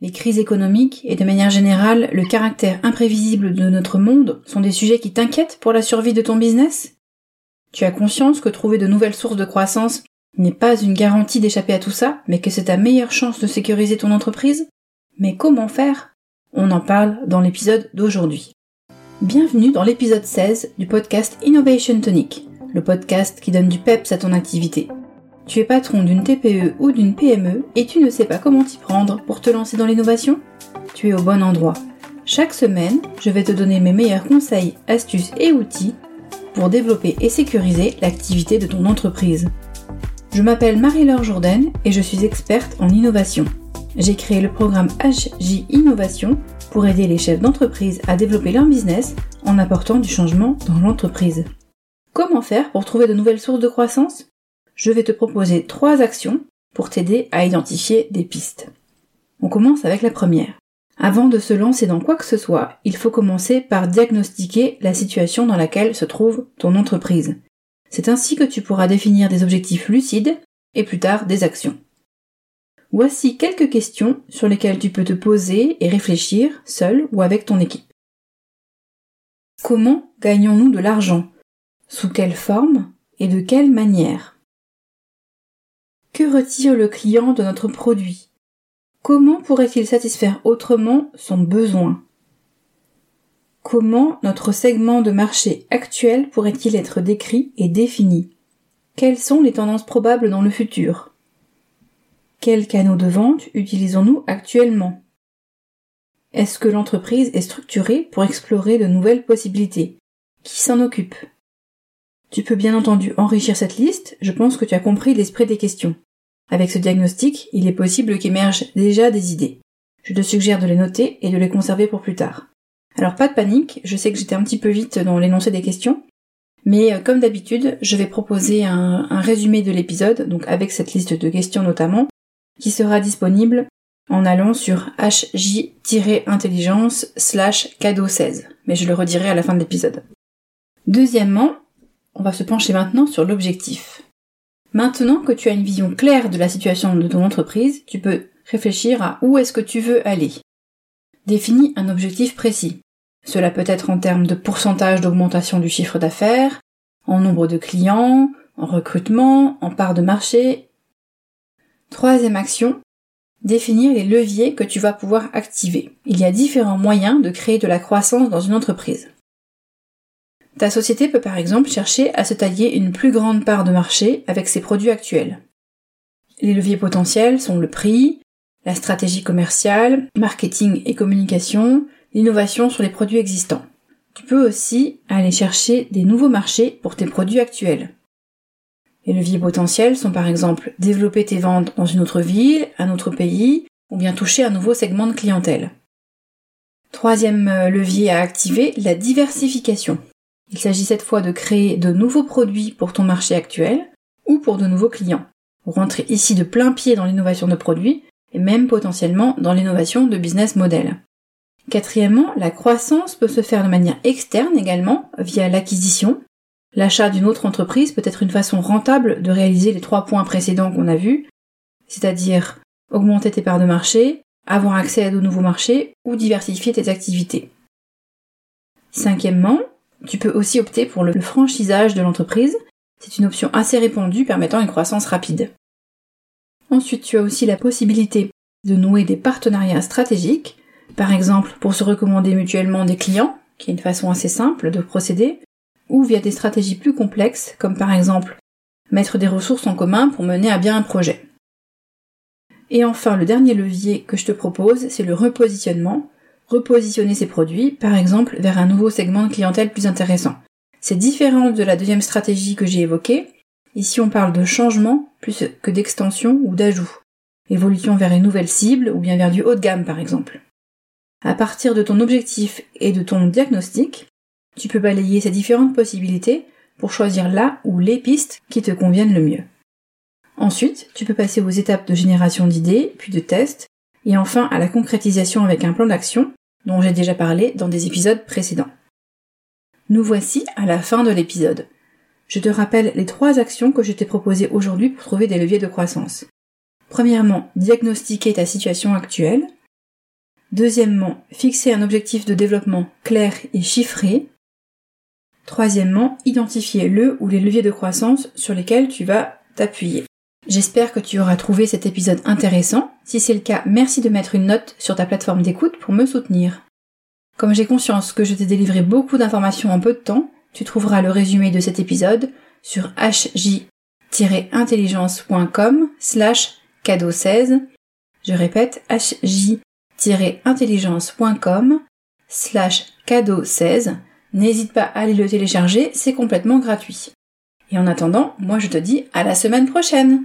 Les crises économiques et de manière générale le caractère imprévisible de notre monde sont des sujets qui t'inquiètent pour la survie de ton business? Tu as conscience que trouver de nouvelles sources de croissance n'est pas une garantie d'échapper à tout ça, mais que c'est ta meilleure chance de sécuriser ton entreprise? Mais comment faire? On en parle dans l'épisode d'aujourd'hui. Bienvenue dans l'épisode 16 du podcast Innovation Tonic, le podcast qui donne du peps à ton activité. Tu es patron d'une TPE ou d'une PME et tu ne sais pas comment t'y prendre pour te lancer dans l'innovation? Tu es au bon endroit. Chaque semaine, je vais te donner mes meilleurs conseils, astuces et outils pour développer et sécuriser l'activité de ton entreprise. Je m'appelle Marie-Laure Jourdain et je suis experte en innovation. J'ai créé le programme HJ Innovation pour aider les chefs d'entreprise à développer leur business en apportant du changement dans l'entreprise. Comment faire pour trouver de nouvelles sources de croissance? Je vais te proposer trois actions pour t'aider à identifier des pistes. On commence avec la première. Avant de se lancer dans quoi que ce soit, il faut commencer par diagnostiquer la situation dans laquelle se trouve ton entreprise. C'est ainsi que tu pourras définir des objectifs lucides et plus tard des actions. Voici quelques questions sur lesquelles tu peux te poser et réfléchir seul ou avec ton équipe. Comment gagnons-nous de l'argent? Sous quelle forme et de quelle manière? Que retire le client de notre produit? Comment pourrait-il satisfaire autrement son besoin? Comment notre segment de marché actuel pourrait-il être décrit et défini? Quelles sont les tendances probables dans le futur? Quels canaux de vente utilisons-nous actuellement? Est-ce que l'entreprise est structurée pour explorer de nouvelles possibilités? Qui s'en occupe? Tu peux bien entendu enrichir cette liste, je pense que tu as compris l'esprit des questions. Avec ce diagnostic, il est possible qu'émergent déjà des idées. Je te suggère de les noter et de les conserver pour plus tard. Alors pas de panique, je sais que j'étais un petit peu vite dans l'énoncé des questions, mais euh, comme d'habitude, je vais proposer un, résumé de l'épisode, donc avec cette liste de questions notamment, qui sera disponible en allant sur hj-intelligence slash cadeau 16, mais je le redirai à la fin de l'épisode. Deuxièmement, on va se pencher maintenant sur l'objectif. Maintenant que tu as une vision claire de la situation de ton entreprise, tu peux réfléchir à où est-ce que tu veux aller. Définis un objectif précis. Cela peut être en termes de pourcentage d'augmentation du chiffre d'affaires, en nombre de clients, en recrutement, en part de marché. Troisième action, définir les leviers que tu vas pouvoir activer. Il y a différents moyens de créer de la croissance dans une entreprise. Ta société peut par exemple chercher à se tailler une plus grande part de marché avec ses produits actuels. Les leviers potentiels sont le prix, la stratégie commerciale, marketing et communication, l'innovation sur les produits existants. Tu peux aussi aller chercher des nouveaux marchés pour tes produits actuels. Les leviers potentiels sont par exemple développer tes ventes dans une autre ville, un autre pays, ou bien toucher un nouveau segment de clientèle. Troisième euh, levier à activer, la diversification. Il s'agit cette fois de créer de nouveaux produits pour ton marché actuel ou pour de nouveaux clients. Vous rentrez ici de plein pied dans l'innovation de produits et même potentiellement dans l'innovation de business model. Quatrièmement, la croissance peut se faire de manière externe également via l'acquisition. L'achat d'une autre entreprise peut être une façon rentable de réaliser les trois points précédents qu'on a vus, c'est-à-dire augmenter tes parts de marché, avoir accès à de nouveaux marchés ou diversifier tes activités. Cinquièmement, tu peux aussi opter pour le franchisage de l'entreprise. C'est une option assez répandue permettant une croissance rapide. Ensuite, tu as aussi la possibilité de nouer des partenariats stratégiques, par exemple pour se recommander mutuellement des clients, qui est une façon assez simple de procéder, ou via des stratégies plus complexes, comme par exemple mettre des ressources en commun pour mener à bien un projet. Et enfin, le dernier levier que je te propose, c'est le repositionnement, repositionner ses produits, par exemple, vers un nouveau segment de clientèle plus intéressant. C'est différent de la deuxième stratégie que j'ai évoquée. Ici, on parle de changement plus que d'extension ou d'ajout. Évolution vers une nouvelle cible ou bien vers du haut de gamme, par exemple. À partir de ton objectif et de ton diagnostic, tu peux balayer ces différentes possibilités pour choisir là ou les pistes qui te conviennent le mieux. Ensuite, tu peux passer aux étapes de génération d'idées, puis de tests, et enfin à la concrétisation avec un plan d'action dont j'ai déjà parlé dans des épisodes précédents. Nous voici à la fin de l'épisode. Je te rappelle les trois actions que je t'ai proposées aujourd'hui pour trouver des leviers de croissance. Premièrement, diagnostiquer ta situation actuelle. Deuxièmement, fixer un objectif de développement clair et chiffré. Troisièmement, identifier le ou les leviers de croissance sur lesquels tu vas t'appuyer. J'espère que tu auras trouvé cet épisode intéressant. Si c'est le cas, merci de mettre une note sur ta plateforme d'écoute pour me soutenir. Comme j'ai conscience que je t'ai délivré beaucoup d'informations en peu de temps, tu trouveras le résumé de cet épisode sur hj-intelligence.com slash cadeau 16. Je répète, hj-intelligence.com slash cadeau 16 N'hésite pas à aller le télécharger, c'est complètement gratuit. Et en attendant, moi je te dis à la semaine prochaine